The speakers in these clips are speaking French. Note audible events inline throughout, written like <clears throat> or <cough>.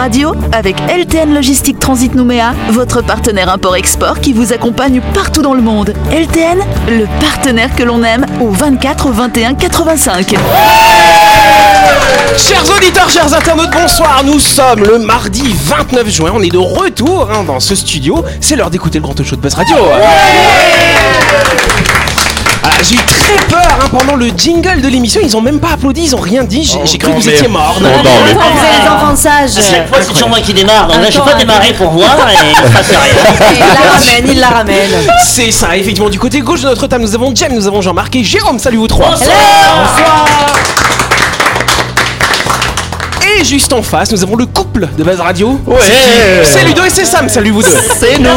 Radio avec LTN Logistique Transit Nouméa, votre partenaire import-export qui vous accompagne partout dans le monde. LTN, le partenaire que l'on aime au 24 21 85. Chers auditeurs, chers internautes, bonsoir. Nous sommes le mardi 29 juin. On est de retour hein, dans ce studio. C'est l'heure d'écouter le grand talk show de Buzz Radio. Ah, j'ai eu très peur hein, pendant le jingle de l'émission. Ils ont même pas applaudi, ils ont rien dit. J'ai j'ai cru que vous étiez mort. Vous avez les enfants sages. À chaque fois, c'est toujours moi qui démarre. Donc là, je vais pas démarrer pour voir et il se passe rien. Et il la ramène, il la ramène. C'est ça, effectivement. Du côté gauche de notre table, nous avons Jem, nous avons Jean-Marc et Jérôme. Salut vous trois. Et juste en face, nous avons le couple de Buzz Radio. Ouais. C'est Ludo et c'est Sam. Salut vous deux. C'est nous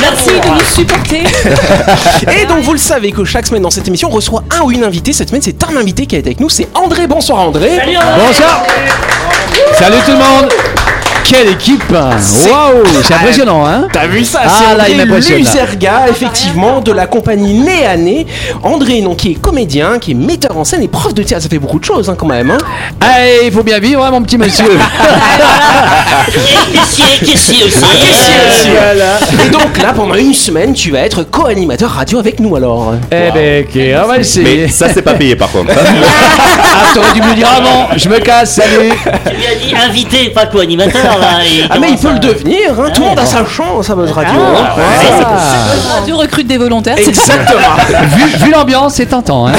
Merci de nous supporter. <laughs> Et donc vous le savez que chaque semaine dans cette émission, on reçoit un ou une invitée. Cette semaine, c'est un invité qui est avec nous. C'est André. Bonsoir André. Bonsoir Salut tout le monde Quelle équipe Waouh C'est impressionnant, hein T'as vu ça Ah, C'est là, il André m'impressionne. Luzerga, effectivement, de la compagnie Nez à Nez. André, donc, qui est comédien, qui est metteur en scène et prof de théâtre. Ça fait beaucoup de choses, hein, quand même. Hein. Allez, il faut bien vivre, hein, mon petit monsieur <laughs> Et caissier, caissier aussi. Et donc là, pendant une semaine, tu vas être co-animateur radio avec nous, alors. Eh ben, ok, on va essayer. Mais ça, c'est pas payé par contre. Ah, t'aurais dû me le dire avant Je me casse, salut Tu lui as dit invité, pas co-animateur Ah, mais il peut le devenir, hein. Tout le monde a sa chance à Buzz Radio. hein. Ah. Radio recrute des volontaires. c'est Exactement. <laughs> Vu, vu l'ambiance, c'est tentant, hein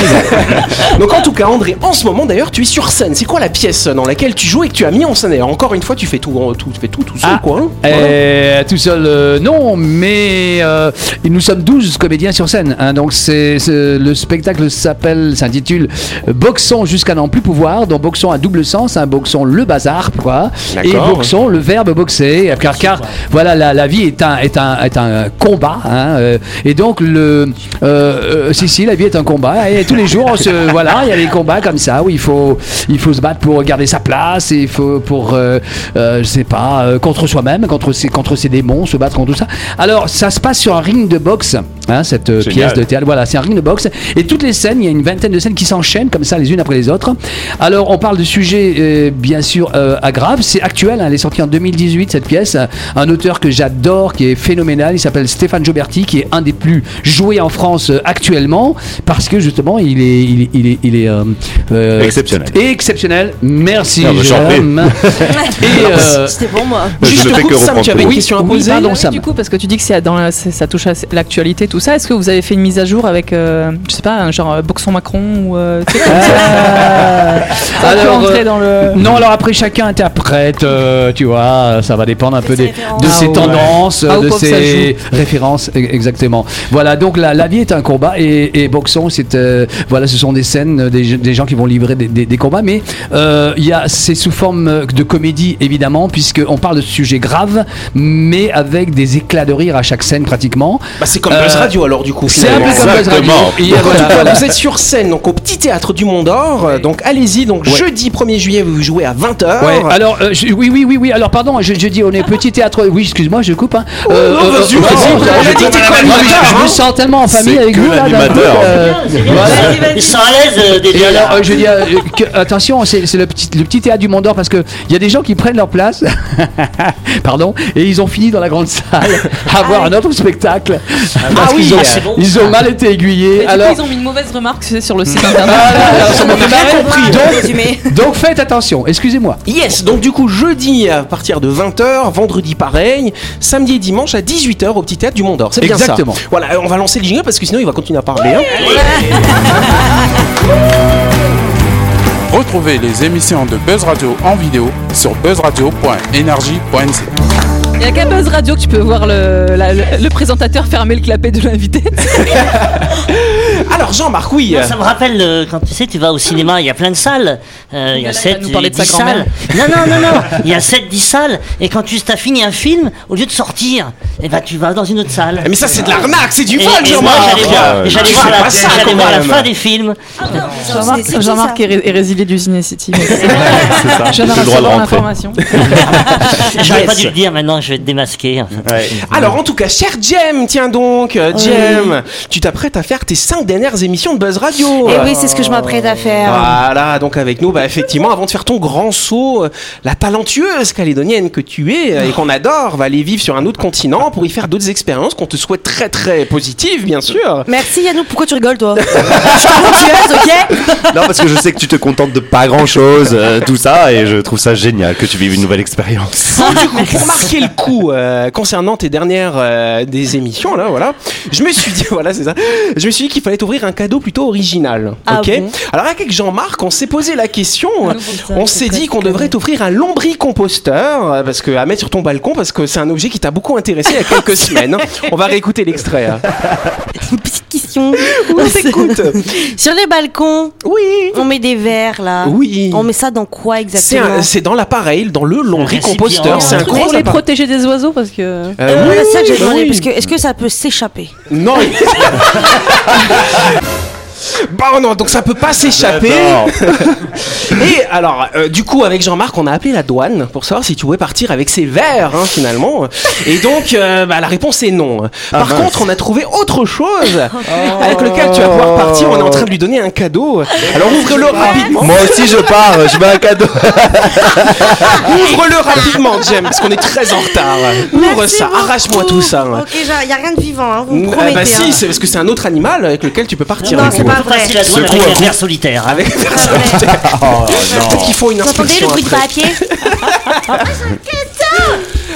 <laughs> Donc en tout cas, André, en ce moment d'ailleurs, tu es sur scène. C'est quoi la pièce dans laquelle tu joues et que tu as mis en scène? D'ailleurs, Encore une fois, tu fais tout, tout, tu fais tout, tout seul, Ah, quoi. hein. Voilà. Euh, tout seul, euh, non, mais euh, nous sommes 12 comédiens sur scène. hein, donc c'est c'est- le spectacle s'appelle, s'intitule Boxons jusqu'à n'en plus pouvoir. Donc boxons à double sens, un boxons le bazar, quoi. Et D'accord. Le verbe boxer, car, car voilà, la, la vie est un, est un, est un combat. hein, euh, et donc le, euh, euh, si si, la vie est un combat. Et tous les jours, on se, <laughs> voilà, il y a des combats comme ça où il faut, il faut se battre pour garder sa place. Et il faut pour, euh, je sais pas, contre soi-même, contre ses, contre ses démons, se battre contre tout ça. Alors ça se passe sur un ring de boxe. Hein, cette Génial. pièce de théâtre, voilà, c'est un ring de boxe. Et toutes les scènes, il y a une vingtaine de scènes qui s'enchaînent comme ça, les unes après les autres. Alors, on parle de sujets, bien sûr, grave. C'est actuel, hein, elle est sortie en 2018, cette pièce. Un auteur que j'adore, qui est phénoménal, il s'appelle Stéphane Joberti, qui est un des plus joués en France euh, actuellement, parce que justement, il est, il est, il est, il est, euh, euh, Exceptionnel. Exceptionnel. Merci, Ah. Jérôme. <laughs> Euh, C'était pour moi. Juste Sam, tu avais une question à poser Oui, du coup, parce que tu dis que c'est dans ça touche à l'actualité, tout ça. Est-ce que vous avez fait une mise à jour avec, euh, je sais pas, un genre Boxon Macron ou tu sais, comme ça? Ça peut alors, entrer dans le. Non, alors après chacun interprète, euh, tu vois, ça va dépendre un peu des, de Ah ses ouais. tendances, Ah, de ses références, e- exactement. Voilà, donc la, la vie est un combat et, et Boxon, c'est euh, voilà, ce sont des scènes, des, des gens qui vont livrer des, des- des combats, mais euh, il y a c'est sous forme de comédie évidemment, puisque on parle de sujets graves, mais avec des éclats de rire à chaque scène pratiquement. Bah, c'est comme Euh, Buzz Radio, alors, du coup. C'est un peu comme Buzz Radio. Et, voilà, voilà. vous êtes sur scène donc au Petit Théâtre du Mont d'Or. Euh, Donc allez-y. Donc Ouais. jeudi 1er juillet, vous jouez à 20h. Ouais, alors euh, je- oui, oui, oui, oui. Alors pardon, je, je dis on est petit théâtre. Oui, excuse-moi, je coupe. Hein. non, vas-y, ouais, vas-y, bon, on je- je me hein. sens tellement en famille avec vous là. euh. Ils sont à l'aise euh, Et déjà. alors, euh, je dis, euh, attention, c'est le petit, le petit théâtre du Mont d'Or parce que il y a des gens qui prennent leur place, <laughs> pardon, et ils ont fini dans la grande salle à voir un autre spectacle parce oui, qu'ils ont, ah, ils ont mal été aiguillés. du coup, Alors, ils ont mis une mauvaise remarque sur le site <laughs> internet. ça m'a. Donc, Résumé. donc faites attention. Excusez-moi. Yes, donc du coup jeudi à partir de 20h, vendredi pareil, samedi et dimanche à 18h au Petit Théâtre du Mont d'Or. C'est bien Exactement. ça. Voilà, on va lancer le jingle parce que sinon il va continuer à parler. hein. <laughs> Retrouvez les émissions de Buzz Radio en vidéo sur buzzradio.energie.nc. Il n'y a qu'à Buzz Radio que tu peux voir le, la- le, le présentateur fermer le clapet de l'invité. <laughs> Alors Jean-Marc, oui. Non, ça me rappelle euh, quand tu sais, tu vas au cinéma, il y a plein de salles. Euh, il y a il va 7, nous parler de sa 10 grand-mère. salles. Non, non, non, non. Il y a 7, 10 salles. Et quand tu as fini un film, au lieu de sortir, eh ben, tu vas dans une autre salle. Mais ça c'est de l'arnaque, c'est du Et, vol, et moi, Jean-Marc. j'allais voir, Ouais. j'allais Tu voir fais la, pas ça, j'allais quand voir la même. fin des films. Jean-Marc c'est- Jean-Marc ça. est, ré- est résilié du Ciné City. C'est ça. <laughs> Je J'ai viens de le droit de recevoir rentrer. l'information. <laughs> J'aurais pas dû le dire maintenant, je vais te démasquer. Alors en tout cas, cher Jem, tiens donc, euh, Jem, tu t'apprêtes à faire tes cinq dernières émissions de Buzz Radio. Et oui, c'est ce que je m'apprête à faire. Voilà, donc avec nous, bah, effectivement, avant de faire ton grand saut, euh, la talentueuse calédonienne que tu es euh, et qu'on adore va aller vivre sur un autre continent pour y faire d'autres expériences qu'on te souhaite très très positives, bien sûr. Merci Yannou, pourquoi tu rigoles toi? <laughs> Je suis talentueuse, ok? Non, parce que je sais que tu te contentes de pas grand chose, tout ça, et je trouve ça génial que tu vives une nouvelle expérience. Du coup, pour marquer le coup euh, concernant tes dernières euh, des émissions là, voilà, je me suis dit <laughs> voilà c'est ça, je me suis dit qu'il fallait t'ouvrir un cadeau plutôt original, Ah ok bon Alors avec Jean-Marc, on s'est posé la question, on s'est dit qu'on devrait t'offrir un lombricomposteur euh, parce que à mettre sur ton balcon parce que c'est un objet qui t'a beaucoup intéressé il y a quelques <laughs> semaines. On va réécouter l'extrait. <laughs> On t'écoute. <laughs> Sur les balcons, Oui. on met des verres là. Oui. On met ça dans quoi exactement c'est dans l'appareil, dans le lombricomposteur. récipient. C'est un Pour gros les appareil. protéger des oiseaux parce que. Euh, Euh, oui, C'est ça que j'ai demandé, oui. parce que est-ce que ça peut s'échapper? Non. <laughs> il- Bah non, donc ça peut pas s'échapper. <laughs> Et alors, euh, du coup, avec Jean-Marc, on a appelé la douane pour savoir si tu pouvais partir avec ces verres, hein, finalement. Et donc, euh, bah, la réponse est non. Par mince. contre, on a trouvé autre chose avec lequel tu vas pouvoir partir. On est en train de lui donner un cadeau. Alors, ouvre-le rapidement. Moi aussi, je pars, je veux un cadeau. <laughs> Ouvre-le rapidement, Jem, parce qu'on est très en retard. Ouvre Merci ça, arrache-moi tout ça. Ok, il n'y a rien de vivant, hein, vous me Euh, promettez. bah si, hein. c'est parce que c'est un autre animal avec lequel tu peux partir. Non, du c'est coup. pas Vrai. avec un un. Avec C'est. Oh Peut-être qu'il faut une Vous entendez le bruit de papier? <laughs>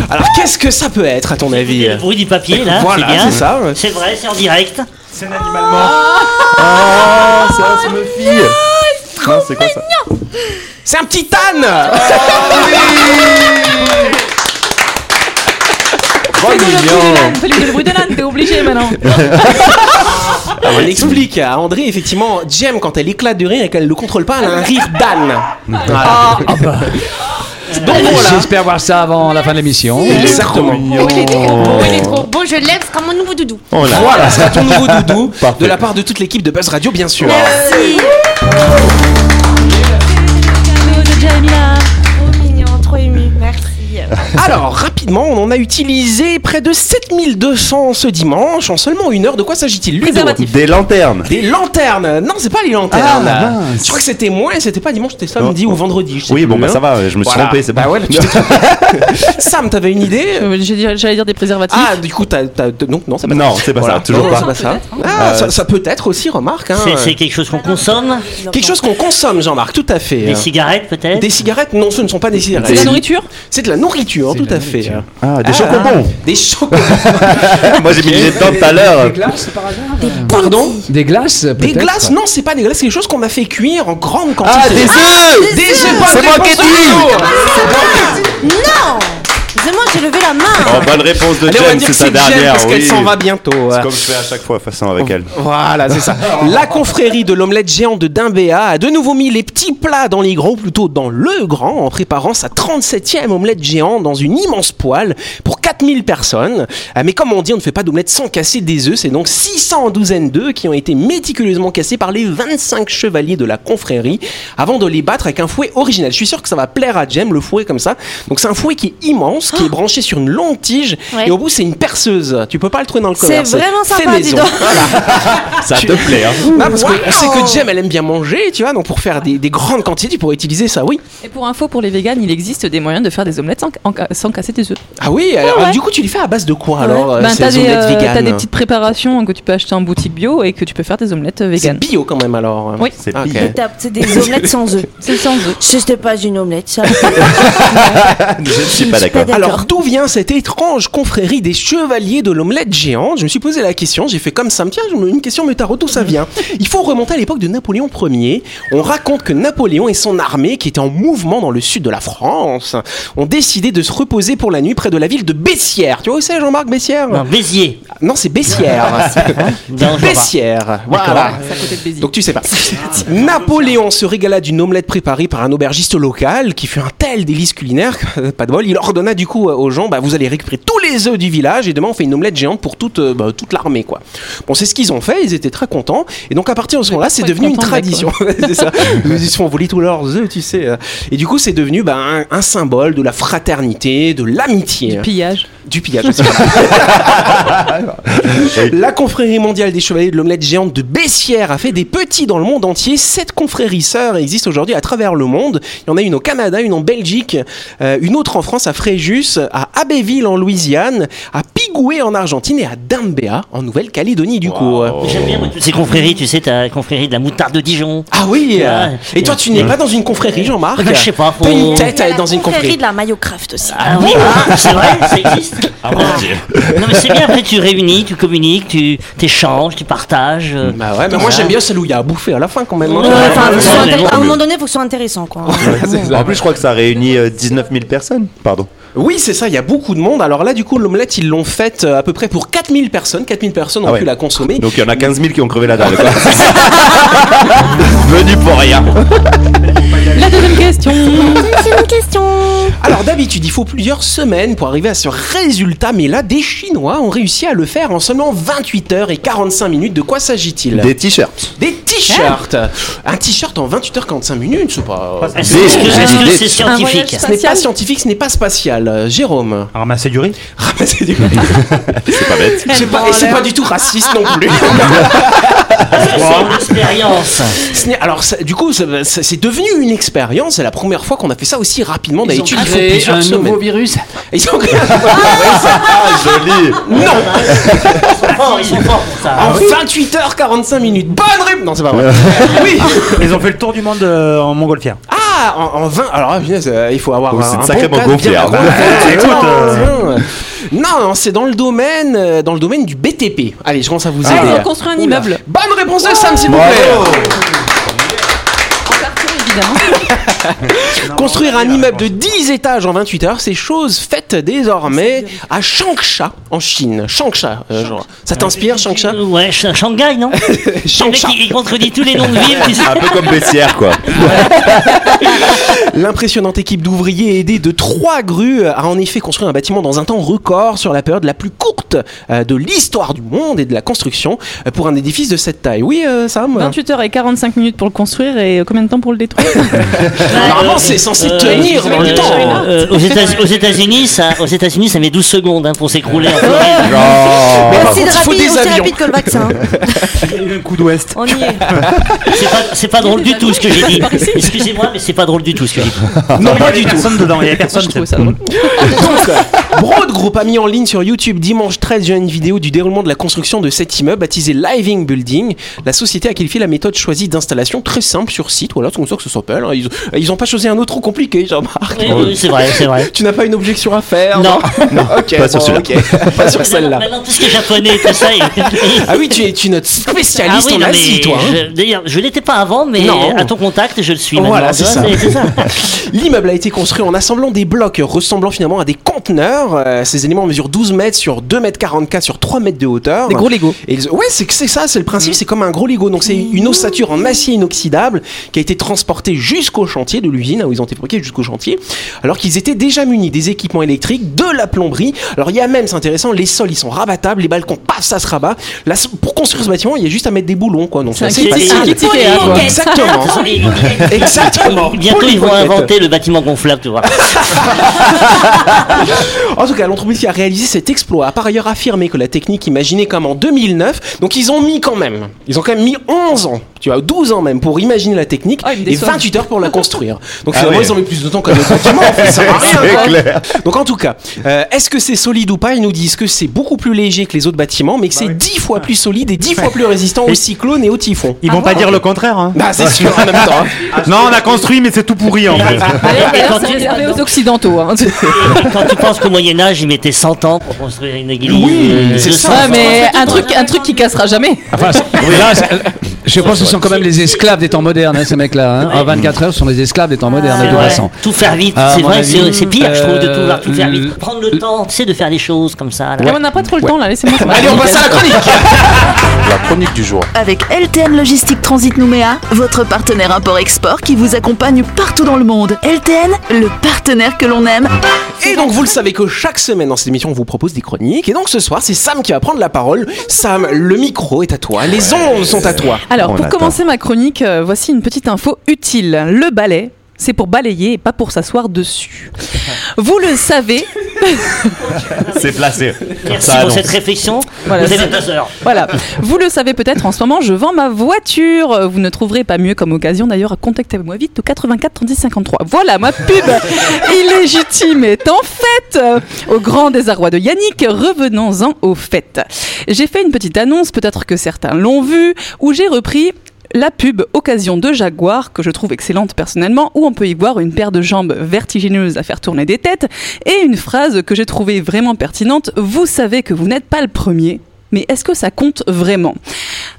Alors qu'est-ce que ça peut être à ton avis? Le bruit du papier, là, Voilà, c'est bien. c'est ça. C'est vrai, c'est en direct. Oh, c'est un Smurfy. Non, c'est quoi ça? C'est un petit âne Oh, mignon. Fais-lui le bruit de l'âne, t'es obligé maintenant. <laughs> On <laughs> explique à André, effectivement, Jem, quand elle éclate de rire et qu'elle ne le contrôle pas, elle a un rire d'âne. Voilà. Donc voilà. J'espère voir ça avant la fin de l'émission. Exactement. Oh, il est trop beau, il est trop beau, je l'aime, c'est comme mon nouveau doudou. Oh là. Voilà, c'est ton nouveau doudou <laughs> Parfait. de la part de toute l'équipe de Buzz Radio, bien sûr. Merci. Trop mignon, trop ému, merci. <laughs> Alors, rapidement, on en a utilisé près de 7200 ce dimanche en seulement une heure. De quoi s'agit-il Ludo. Des lanternes. Des lanternes Non, c'est pas les lanternes. Ah, je crois que c'était moins, c'était pas dimanche, c'était samedi Oh. ou vendredi. je sais Oui, plus, bon, bah hein. ça va, je me suis Voilà. trompé, c'est Bah bon. ouais, tu. <laughs> Sam, t'avais une idée Euh, J'allais dire des préservatifs. Ah, du coup, t'as, t'as- non, non, c'est pas Non, ça. c'est pas Voilà. ça, toujours Non, pas. c'est pas ça. Ah, Euh, ça, ça peut être aussi, remarque. Hein. C'est- C'est quelque chose qu'on consomme. Quelque chose qu'on consomme, Jean-Marc, tout à fait. Des cigarettes, peut-être. Des cigarettes Non, ce ne sont pas des cigarettes. C'est de la nourriture C'est de la nourriture, C'est tout à fait. nourriture. Ah, des Ah, chocobons. Des chocolats. <laughs> Moi, j'ai mis les dents tout à l'heure. Des glaces par hasard Pardon Des glaces Des glaces Non, c'est pas des glaces, c'est quelque chose qu'on a fait cuire en grande quantité. Ah, des œufs Des œufs, C'est moi qui ai dit. Non C'est moi, j'ai levé la main. Oh, bonne réponse de Allez, on va Jen, dire c'est que sa Jen dernière. parce qu'elle s'en va bientôt. C'est comme je fais à chaque fois, de toute façon, avec elle. Voilà, c'est ça. <laughs> La confrérie de l'omelette géante de Dimbéa a de nouveau mis les petits plats dans les grands, ou plutôt dans le grand, en préparant sa 37e omelette géante dans une immense poêle pour 4000 personnes. Euh, Mais comme on dit, on ne fait pas d'omelette sans casser des œufs. C'est donc 600 douzaines d'œufs qui ont été méticuleusement cassés par les 25 chevaliers de la confrérie avant de les battre avec un fouet original. Je suis sûr que ça va plaire à Jem, le fouet comme ça. Donc c'est un fouet qui est immense, qui est branché sur une longue tige Ouais. et au bout c'est une perceuse. Tu peux pas le trouver dans le C'est commerce. vraiment fait sympa, dis maison. donc. <laughs> Ça te plaît, hein Non, parce qu'on sait que Jem, elle aime bien manger, tu vois, donc pour faire des, des grandes quantités, tu pourrais utiliser ça, oui. Et pour info, pour les véganes, il existe des moyens de faire des omelettes sans, en- sans casser des œufs. Ah oui, alors, ouais. du coup, tu les fais à base de quoi alors, euh, Ben, ces omelettes euh, véganes t'as des petites préparations que tu peux acheter en boutique bio et que tu peux faire des omelettes euh, C'est véganes. bio quand même alors. Oui. C'est Ok. pire. Étape, C'est des omelettes sans œufs. C'est sans œufs. C'était pas une omelette, ça. <laughs> Je ne suis pas d'accord. Alors, d'où vient cette étrange confrérie des chevaliers de l'omelette géante? Je me suis posé la question, j'ai fait comme ça, tiens, une question me tarot, d'où ça vient Il faut remonter à l'époque de Napoléon Ier. On raconte que Napoléon et son armée, qui étaient en mouvement dans le sud de la France, ont décidé de se reposer pour la nuit près de la ville de Bessières. Tu vois où c'est, Jean-Marc Bessières? Non, Béziers. Non, c'est Bessières. <laughs> Non. Bessières. Voilà. C'est à côté de Béziers. Donc tu sais pas. Napoléon se régala d'une omelette préparée par un aubergiste local qui fut un tel délice culinaire pas de bol, il ordonna du du coup euh, aux gens, bah, vous allez récupérer tous les œufs du village et demain on fait une omelette géante pour toute, euh, bah, toute l'armée, quoi. Bon, c'est ce qu'ils ont fait, ils étaient très contents. Et donc à partir de ce moment-là, c'est devenu une tradition. <laughs> c'est ça. Ils se font voler tous leurs œufs, tu sais. euh. Et du coup, c'est devenu bah, un, un symbole de la fraternité, de l'amitié. Pillage. Du pillage aussi. <laughs> La confrérie mondiale des chevaliers de l'omelette géante de Bessières a fait des petits dans le monde entier. Sept confréries sœurs existent aujourd'hui à travers le monde. Il y en a une au Canada, une en Belgique, euh, une autre en France à Fréjus, à Abbeville en Louisiane, à Pigoué en Argentine et à Dambéa en Nouvelle-Calédonie du coup. J'aime bien moi, toutes ces confréries, tu sais, t'as la confrérie de la moutarde de Dijon. Ah oui euh, Ouais. Et toi tu n'es pas dans une confrérie Jean-Marc Je sais pas, faut- T'as une tête à être dans une confrérie. de la Mayocraft aussi. Ah oui, ah, c'est vrai, ça existe. non mais c'est bien, après tu réunis, tu communiques, tu t'échanges, tu partages. euh. Bah ouais, mais moi j'aime bien celle où il y a à bouffer à la fin quand même. hein. Ouais, Ouais, à un moment donné, il faut que ce soit intéressant. Quoi. En plus, je crois que ça réunit euh, 19 000 personnes. Pardon. Oui, c'est ça, il y a beaucoup de monde. Alors là, du coup, l'omelette, ils l'ont faite euh, à peu près pour 4000 personnes. 4000 personnes ont Ah ouais. pu la consommer. Donc il y en a 15 000 qui ont crevé la dalle. quoi. <laughs> Venu pour rien. La deuxième question. Une question. Alors d'habitude, il faut plusieurs semaines pour arriver à ce résultat, mais là, des Chinois ont réussi à le faire en seulement 28 heures et 45 minutes. De quoi s'agit-il? Des t-shirts. Des t-shirts Un t-shirt en 28 heures 45 minutes, c'est pas... Est-ce que c'est Un voyage scientifique Ce n'est pas scientifique, ce n'est pas spatial. Euh, Jérôme Ramasser du riz Ramasser du <laughs> C'est pas bête. Pas, et c'est pas du tout raciste non plus. <laughs> C'est une expérience Alors, ça- du coup, c'est devenu une expérience. C'est la première fois qu'on a fait ça aussi rapidement. Ils ont D'habitude, il faut créé plusieurs un semaines. nouveau virus. Ils ont créé Ah, joli. Non Ils sont forts, ils sont forts pour ça. En 28h45 minutes. Bonne réponse Non, c'est pas vrai. <laughs> oui Ils ont fait le tour du monde euh, en montgolfière. Ah en, en 20. Alors, ah, punaise, euh, il faut avoir Oh, un, c'est un sacrément bon cadre, hein. bien gonflé. <laughs> Écoute, euh, Non, non, c'est dans le domaine, euh, dans le domaine du BTP. Allez, je commence à vous Ah, aider. ont construit un immeuble. Bonne réponse de Sam, s'il vous Bravo. plaît. En évidemment. <laughs> Construire un immeuble de 10 étages en 28 heures, c'est chose faite désormais à Changsha, en Chine. Changsha, euh, genre. Ça t'inspire, Changsha? Ouais, Sh- Shanghai, non? <laughs> Le mec, Changsha. il, il contredit tous les noms de villes. tu sais. Un peu comme Bessières, quoi. <laughs> L'impressionnante équipe d'ouvriers aidés de trois grues a en effet construit un bâtiment dans un temps record sur la période la plus courte euh, de l'histoire du monde et de la construction euh, pour un édifice de cette taille. Oui, euh, Sam? 28 heures et 45 minutes pour le construire et combien de temps pour le détruire? Normalement, c'est censé tenir dans le Euh, temps. euh, aux États- aux États-Unis, ça, aux États-Unis, ça met 12 secondes hein, pour s'écrouler. <laughs> il faut rapide, des aussi avions. rapide que le vaccin. <laughs> Un coup d'ouest. On y est. <laughs> C'est pas, c'est pas drôle du tout ce que j'ai dit. Excusez-moi, mais c'est pas drôle du tout ce que j'ai dit. Non, pas Il y du avait tout. personne dedans, il y Moi, personne. je trouve ça drôle. Broad Group a mis en ligne sur YouTube dimanche 13 juin une vidéo du déroulement de la construction de cet immeuble baptisé Living Building. La société a qualifié la méthode choisie d'installation très simple sur site. Voilà, c'est comme ça que ça s'appelle. hein. Ils, ils ont pas choisi un autre trop compliqué, Jean-Marc. Oui, oui, c'est vrai, c'est vrai. Tu n'as pas une objection à faire Non. ok. Pas sur bon, celui-là. ok. <laughs> Pas sur celle-là. Maintenant, tout ce qui est japonais, tout ça. il- Ah oui, tu es, tu es notre spécialiste en non, Asie, mais toi. hein. je- D'ailleurs, je l'étais pas avant, mais Non. à ton contact, je le suis Voilà, maintenant. c'est ça. C'est ça. <laughs> L'immeuble a été construit en assemblant des blocs ressemblant finalement à des conteneurs. Euh, ces éléments mesurent 12 mètres sur 2 mètres 44 sur 3 mètres de hauteur. Des gros Lego. Et ils- ouais, c'est que c'est ça, c'est le principe, c'est comme un gros Lego. Donc c'est une ossature en acier inoxydable qui a été transportée jusqu'au chantier de l'usine, là où ils ont été fabriqués jusqu'au chantier, alors qu'ils étaient déjà munis des équipements électriques, de la plomberie. Alors il y a même, c'est intéressant, les sols ils sont rabattables, les balcons, paf, ça se rabat. Là, pour construire ce bâtiment, il y a juste à mettre des boulons, quoi. Donc C'est. Exactement. <laughs> Exactement. Bientôt, ils vont inventer le bâtiment gonflable, tu vois. <laughs> En tout cas, l'entreprise qui a réalisé cet exploit a par ailleurs affirmé que la technique imaginée comme en 2009, donc ils ont mis quand même, ils ont quand même mis 11 ans, tu vois, 12 ans même pour imaginer la technique Ah, et déçoivent. 28 heures pour la construire. <laughs> Donc Ah finalement, ouais. ils ont mis plus de temps qu'un autre bâtiment, en fait, ça sert à <laughs> rien, C'est quoi. clair. Donc en tout cas, euh, est-ce que c'est solide ou pas? Ils nous disent que c'est beaucoup plus léger que les autres bâtiments, mais que c'est 10 fois plus solide et 10 fois plus résistant aux cyclones et aux typhons. Ils vont pas dire le contraire. Hein. Bah c'est sûr en même temps. hein. Non, on a construit, mais c'est tout pourri en fait. Aux Occidentaux. hein. Et <laughs> quand tu penses qu'au Moyen-Âge, ils mettaient 100 ans pour construire une église. Oui, euh, c'est ça. Ouais, 100, mais 100, un truc, un truc qui cassera jamais. Enfin, c'est- là, c'est- Je pense que ce sont quand même les esclaves des temps modernes, hein, ces mecs-là. Hein. En 24 heures, ce sont les esclaves des temps modernes, de toute vrai. façon. Tout faire vite, Ah, c'est vrai, c'est pire, je trouve, de tout tout faire euh, vite. Prendre le temps, tu sais, de faire les choses comme ça. là. on n'a pas trop le temps là, laissez-moi. ça Allez, on passe à la chronique <laughs> La chronique du jour. Avec LTN Logistique Transit Nouméa, votre partenaire import-export qui vous accompagne partout dans le monde. LTN, le partenaire que l'on aime. Et donc vous le savez que chaque semaine dans cette émission on vous propose des chroniques et donc ce soir c'est Sam qui va prendre la parole. Sam, le micro est à toi, les ondes sont à toi. Alors, On pour attend. commencer ma chronique, euh, voici une petite info utile. Le balai, c'est pour balayer et pas pour s'asseoir dessus. Vous le savez, <laughs> C'est placé. Merci Ça pour annonce. cette réflexion. Voilà, voilà. Vous le savez peut-être, en ce moment, je vends ma voiture. Vous ne trouverez pas mieux comme occasion d'ailleurs. Contactez-moi vite au 84 36 53. Voilà, ma pub illégitime est en fait euh, au grand désarroi de Yannick. Revenons-en au fait. J'ai fait une petite annonce, peut-être que certains l'ont vu, où j'ai repris la pub Occasion de Jaguar, que je trouve excellente personnellement, où on peut y voir une paire de jambes vertigineuses à faire tourner des têtes, et une phrase que j'ai trouvée vraiment pertinente, Vous savez que vous n'êtes pas le premier, mais est-ce que ça compte vraiment?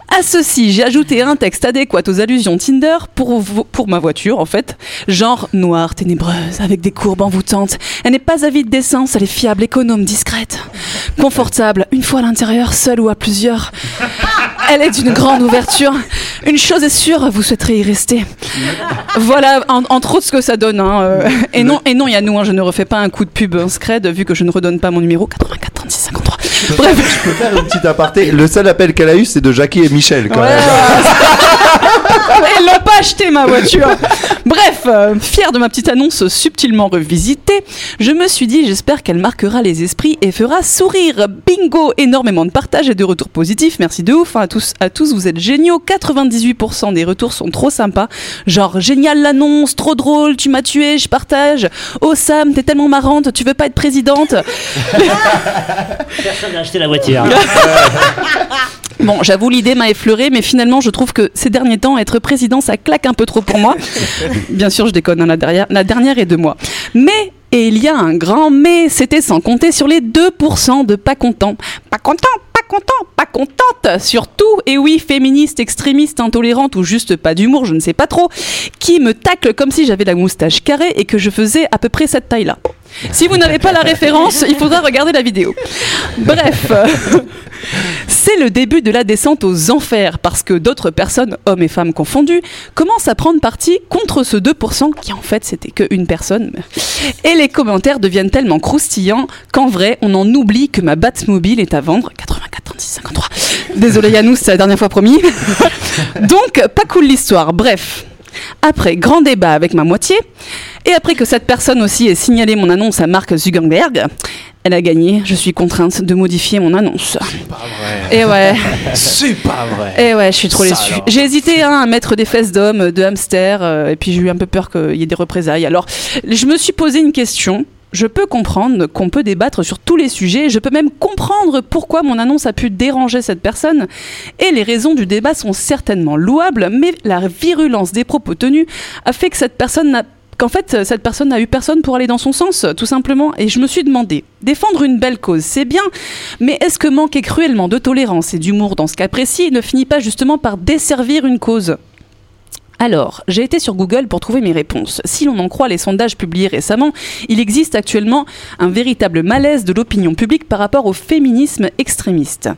À ceci, j'ai ajouté un texte adéquat aux allusions Tinder pour, ma voiture, en fait. Genre noire, ténébreuse, avec des courbes envoûtantes. Elle n'est pas avide d'essence, elle est fiable, économe, discrète. Confortable, une fois à l'intérieur, seule ou à plusieurs. Elle est d'une grande ouverture. Une chose est sûre, vous souhaiterez y rester. Voilà, en- entre autres, ce que ça donne. hein, euh. Et non, et non, Yannou, hein, je ne refais pas un coup de pub hein, scred, vu que je ne redonne pas mon numéro 84 36 53. Bref. Je peux faire une petite aparté. Le seul appel qu'elle a eu, c'est de Jackie et Michel. Quand Ouais. même. <laughs> <laughs> Ils l'ont pas acheté ma voiture. Bref, euh, fier de ma petite annonce subtilement revisitée, je me suis dit j'espère qu'elle marquera les esprits et fera sourire. Bingo, énormément de partages et de retours positifs. Merci de ouf hein, à tous, à tous, vous êtes géniaux. 98% des retours sont trop sympas. Genre génial l'annonce, trop drôle, tu m'as tué, je partage. Oh Sam, t'es tellement marrante, tu veux pas être présidente? Personne n'a acheté la voiture. <laughs> Bon, j'avoue, l'idée m'a effleuré, mais finalement, je trouve que ces derniers temps, être président, ça claque un peu trop pour moi. <laughs> Bien sûr, je déconne, hein, la, dernière, la dernière est de moi. Mais, et il y a un grand mais, c'était sans compter sur les 2% de pas contents. Pas contents, pas contents, pas contentes, surtout, et oui, féministes, extrémistes, intolérantes ou juste pas d'humour, je ne sais pas trop, qui me taclent comme si j'avais la moustache carrée et que je faisais à peu près cette taille-là. Si vous n'avez pas la référence, il faudra regarder la vidéo. Bref, c'est le début de la descente aux enfers parce que d'autres personnes, hommes et femmes confondus, commencent à prendre parti contre ce 2% qui en fait c'était qu'une personne. Et les commentaires deviennent tellement croustillants qu'en vrai on en oublie que ma Batmobile est à vendre. 84 36 53. Désolé Yannou, c'est la dernière fois promis. Donc pas cool l'histoire. Bref. Après grand débat avec ma moitié, et après que cette personne aussi ait signalé mon annonce à Mark Zuckerberg, elle a gagné. Je suis contrainte de modifier mon annonce. Et ouais. C'est pas vrai. Et ouais, je suis trop déçue. J'ai hésité hein, à mettre des fesses d'hommes, de hamsters, euh, et puis j'ai eu un peu peur qu'il y ait des représailles. Alors, je me suis posé une question. Je peux comprendre qu'on peut débattre sur tous les sujets. Je peux même comprendre pourquoi mon annonce a pu déranger cette personne. Et les raisons du débat sont certainement louables, mais la virulence des propos tenus a fait que cette personne n'a qu'en fait, cette personne n'a eu personne pour aller dans son sens, tout simplement. Et je me suis demandé, défendre une belle cause, c'est bien, mais est-ce que manquer cruellement de tolérance et d'humour dans ce cas précis ne finit pas justement par desservir une cause? Alors, j'ai été sur Google pour trouver mes réponses. Si l'on en croit les sondages publiés récemment, il existe actuellement un véritable malaise de l'opinion publique par rapport au féminisme extrémiste.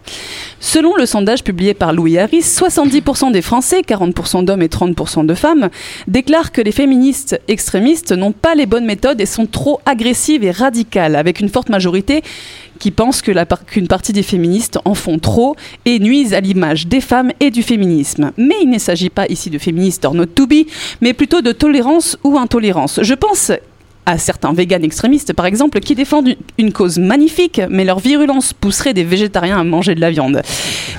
Selon le sondage publié par Louis Harris, 70% des Français, 40% d'hommes et 30% de femmes, déclarent que les féministes extrémistes n'ont pas les bonnes méthodes et sont trop agressives et radicales, avec une forte majorité qui pense qu'une partie des féministes en font trop et nuisent à l'image des femmes et du féminisme. Mais il ne s'agit pas ici de féministes or not to be, mais plutôt de tolérance ou intolérance. Je pense à certains véganes extrémistes, par exemple, qui défendent une- cause magnifique, mais leur virulence pousserait des végétariens à manger de la viande.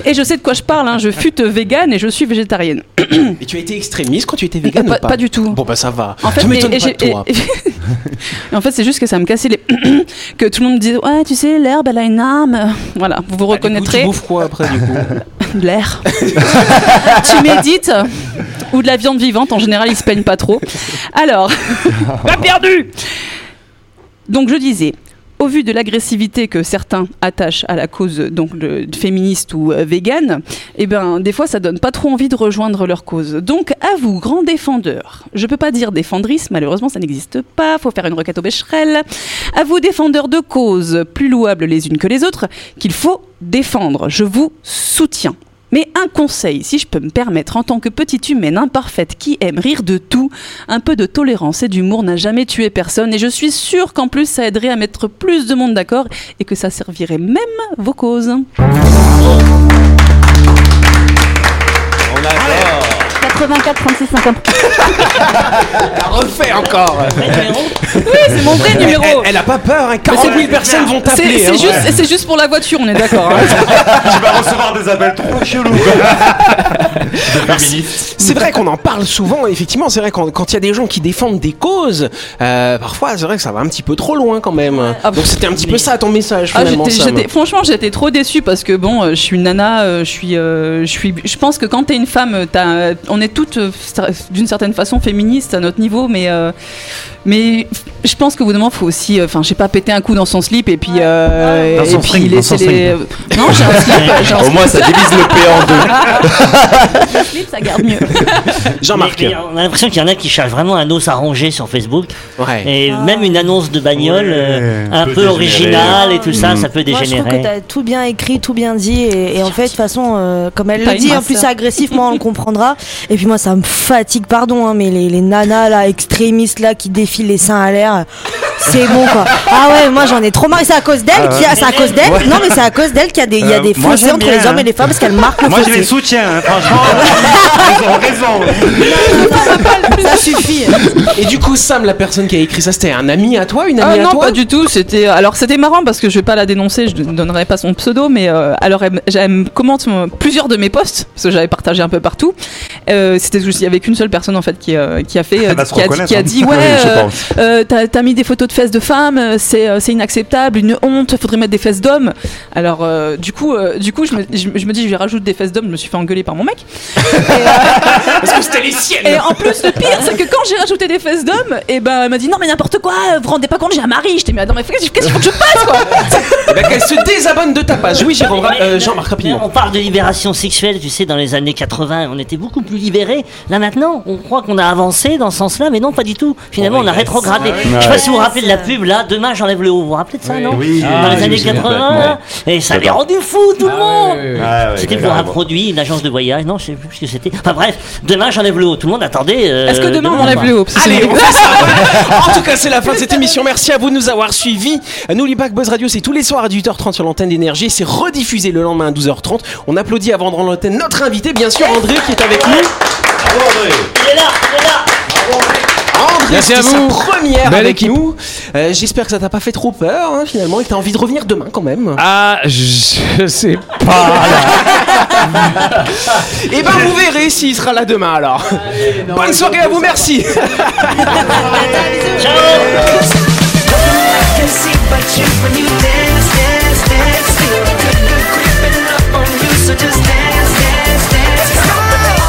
Et je sais de quoi je parle, hein, je fût végane et je suis végétarienne. Et <clears throat> tu as été extrémiste quand tu étais vegan pas, ou pas pas du tout. Bon bah ça va. En fait, tu m'étonnes et- et pas de j'ai- toi. et- et- <laughs> en fait, c'est juste que ça me cassait les. <clears throat> que tout le monde me disait Ouais, tu sais, l'herbe, elle a une âme. <laughs> Voilà, vous vous Ah, du coup, reconnaîtrez. tu bouffes quoi après du coup? De <laughs> l'air. tu médites ou de la viande vivante. En général, ils se peignent pas trop. Alors, <laughs> pas perdu. Donc, je disais. au vu de l'agressivité que certains attachent à la cause donc le- féministe ou euh, végane, eh ben des fois ça donne pas trop envie de rejoindre leur cause. Donc à vous, grands défendeurs. Je peux pas dire défendrice, malheureusement ça n'existe pas. Faut faire une requête au Becherel. À vous, défendeurs de causes plus louables les unes que les autres, qu'il faut défendre. Je vous soutiens. Mais un conseil, si je peux me permettre, en tant que petite humaine imparfaite qui aime rire de tout, un peu de tolérance et d'humour n'a jamais tué personne. Et je suis sûre qu'en plus, ça aiderait à mettre plus de monde d'accord et que ça servirait même vos causes. 84 36 53. Refait encore. Oui, c'est mon vrai numéro. Elle, elle a pas peur, hein. 40 000 personnes vont C'est t'appeler. c'est hein. juste, c'est juste pour la voiture, on est d'accord. hein. <laughs> Tu vas recevoir des appels trop chelous. <laughs> Féministes. C'est vrai qu'on en parle souvent, effectivement, c'est vrai quand quand il y a des gens qui défendent des causes, euh, parfois c'est vrai que ça va un petit peu trop loin quand même. Ah, Donc c'était un petit peu ça ton message Ah, franchement, j'étais trop déçue parce que bon, euh, je suis une nana, euh, je suis, euh, je suis, je pense que quand t'es une femme, on est toutes d'une certaine façon féministes à notre niveau, mais euh, mais je pense qu'au bout d'un moment, faut aussi, euh, enfin, je sais pas, péter un coup dans son slip et puis euh, Dans et son puis string, dans laisser son les. <laughs> Non, j'ai un slip. <laughs> Au moins, ça divise le P en deux. <laughs> slip, slip, ça garde mieux. Jean-Marc. On a l'impression qu'il y en a qui cherchent vraiment un os à ronger sur Facebook. Ouais. Et même une annonce de bagnole Ouais, euh, un peu dégénérer. originale et tout ça, ça peut Moi, je trouve que dégénérer. t'as tout bien écrit, tout bien dit, et, et en fait, de toute façon, euh, comme elle le dit, en plus c'est agressif, moi on le comprendra. Et puis moi, ça me fatigue, pardon, hein, mais les, les nanas là, extrémistes là, qui défilent les seins à l'air, c'est bon quoi. Ah ouais, moi j'en ai trop marre. Et C'est à cause d'elle, qu'il y a- c'est à cause d'elle? Non, mais c'est à cause d'elle qu'il y a des, il y a Euh, des fossés entre bien, les hommes hein. et les femmes parce qu'elle marque le Moi, je les soutiens, hein, franchement. <laughs> Ils ont raison. Ça suffit. Et du coup Sam, la personne qui a écrit ça, c'était un ami à toi, une Ah amie à non, toi pas du tout. C'était alors c'était marrant parce que je vais pas la dénoncer, je ne donnerai pas son pseudo, mais euh, alors elle, me- elle me commente plusieurs de mes posts parce que j'avais partagé un peu partout. Euh, c'était juste il y avait qu'une seule personne en fait qui, euh, qui a fait, euh, qui, a, qui a hein. dit ouais, <laughs> euh, euh, t'as mis des photos de fesses de femmes, euh, c'est euh, c'est inacceptable, une honte, faudrait mettre des fesses d'hommes. Alors euh, du coup euh, du coup je me, je, je me dis je vais rajouter des fesses d'hommes, je me suis fait engueuler par mon mec. <laughs> Parce que c'était les siennes. Et en plus, le pire, c'est que quand j'ai rajouté des fesses d'homme, et ben elle m'a dit non mais n'importe quoi, vous vous rendez pas compte, j'ai un mari. J'étais mais attends mais qu'est-ce qu'il faut que je fasse quoi? Eh ben, qu'elle se désabonne de ta page. Oui, Jérôme, euh, Jean-Marc rapidement. On parle de libération sexuelle, tu sais, dans les années 80, on était beaucoup plus libérés. Là maintenant, on croit qu'on a avancé dans ce sens-là, mais non, pas du tout. Finalement, on a rétrogradé. Je sais pas si vous vous rappelez de la pub là, demain j'enlève le haut. Vous vous rappelez de ça, non Oui, Dans ah, les années me souviens 80, et ça avait rendu fou tout le monde. Ah C'était pour un produit, une agence de voyage, non, je sais plus ce que c'était. Enfin bref, demain j'enlève le haut. Tout le monde attendait. euh, Est-ce que demain on enlève le haut Allez, on fait ça. voilà. En tout cas, c'est la fin de cette émission. Merci à vous de nous avoir suivis. N'oubliez pas que Buzz Radio, c'est tous les soirs à 18h30 sur l'antenne d'énergie. C'est rediffusé le lendemain à 12h30. On applaudit avant de rendre l'antenne notre invité, bien sûr, André, qui est avec nous. Est là, il est là. André, Merci à sa vous. première Belle avec équipe. nous. Euh, J'espère que ça t'a pas fait trop peur, hein, finalement, et que t'as envie de revenir demain quand même. Ah, je sais pas. <laughs> Et ben, vous verrez s'il sera là demain alors. Bonne soirée à vous, merci. <laughs>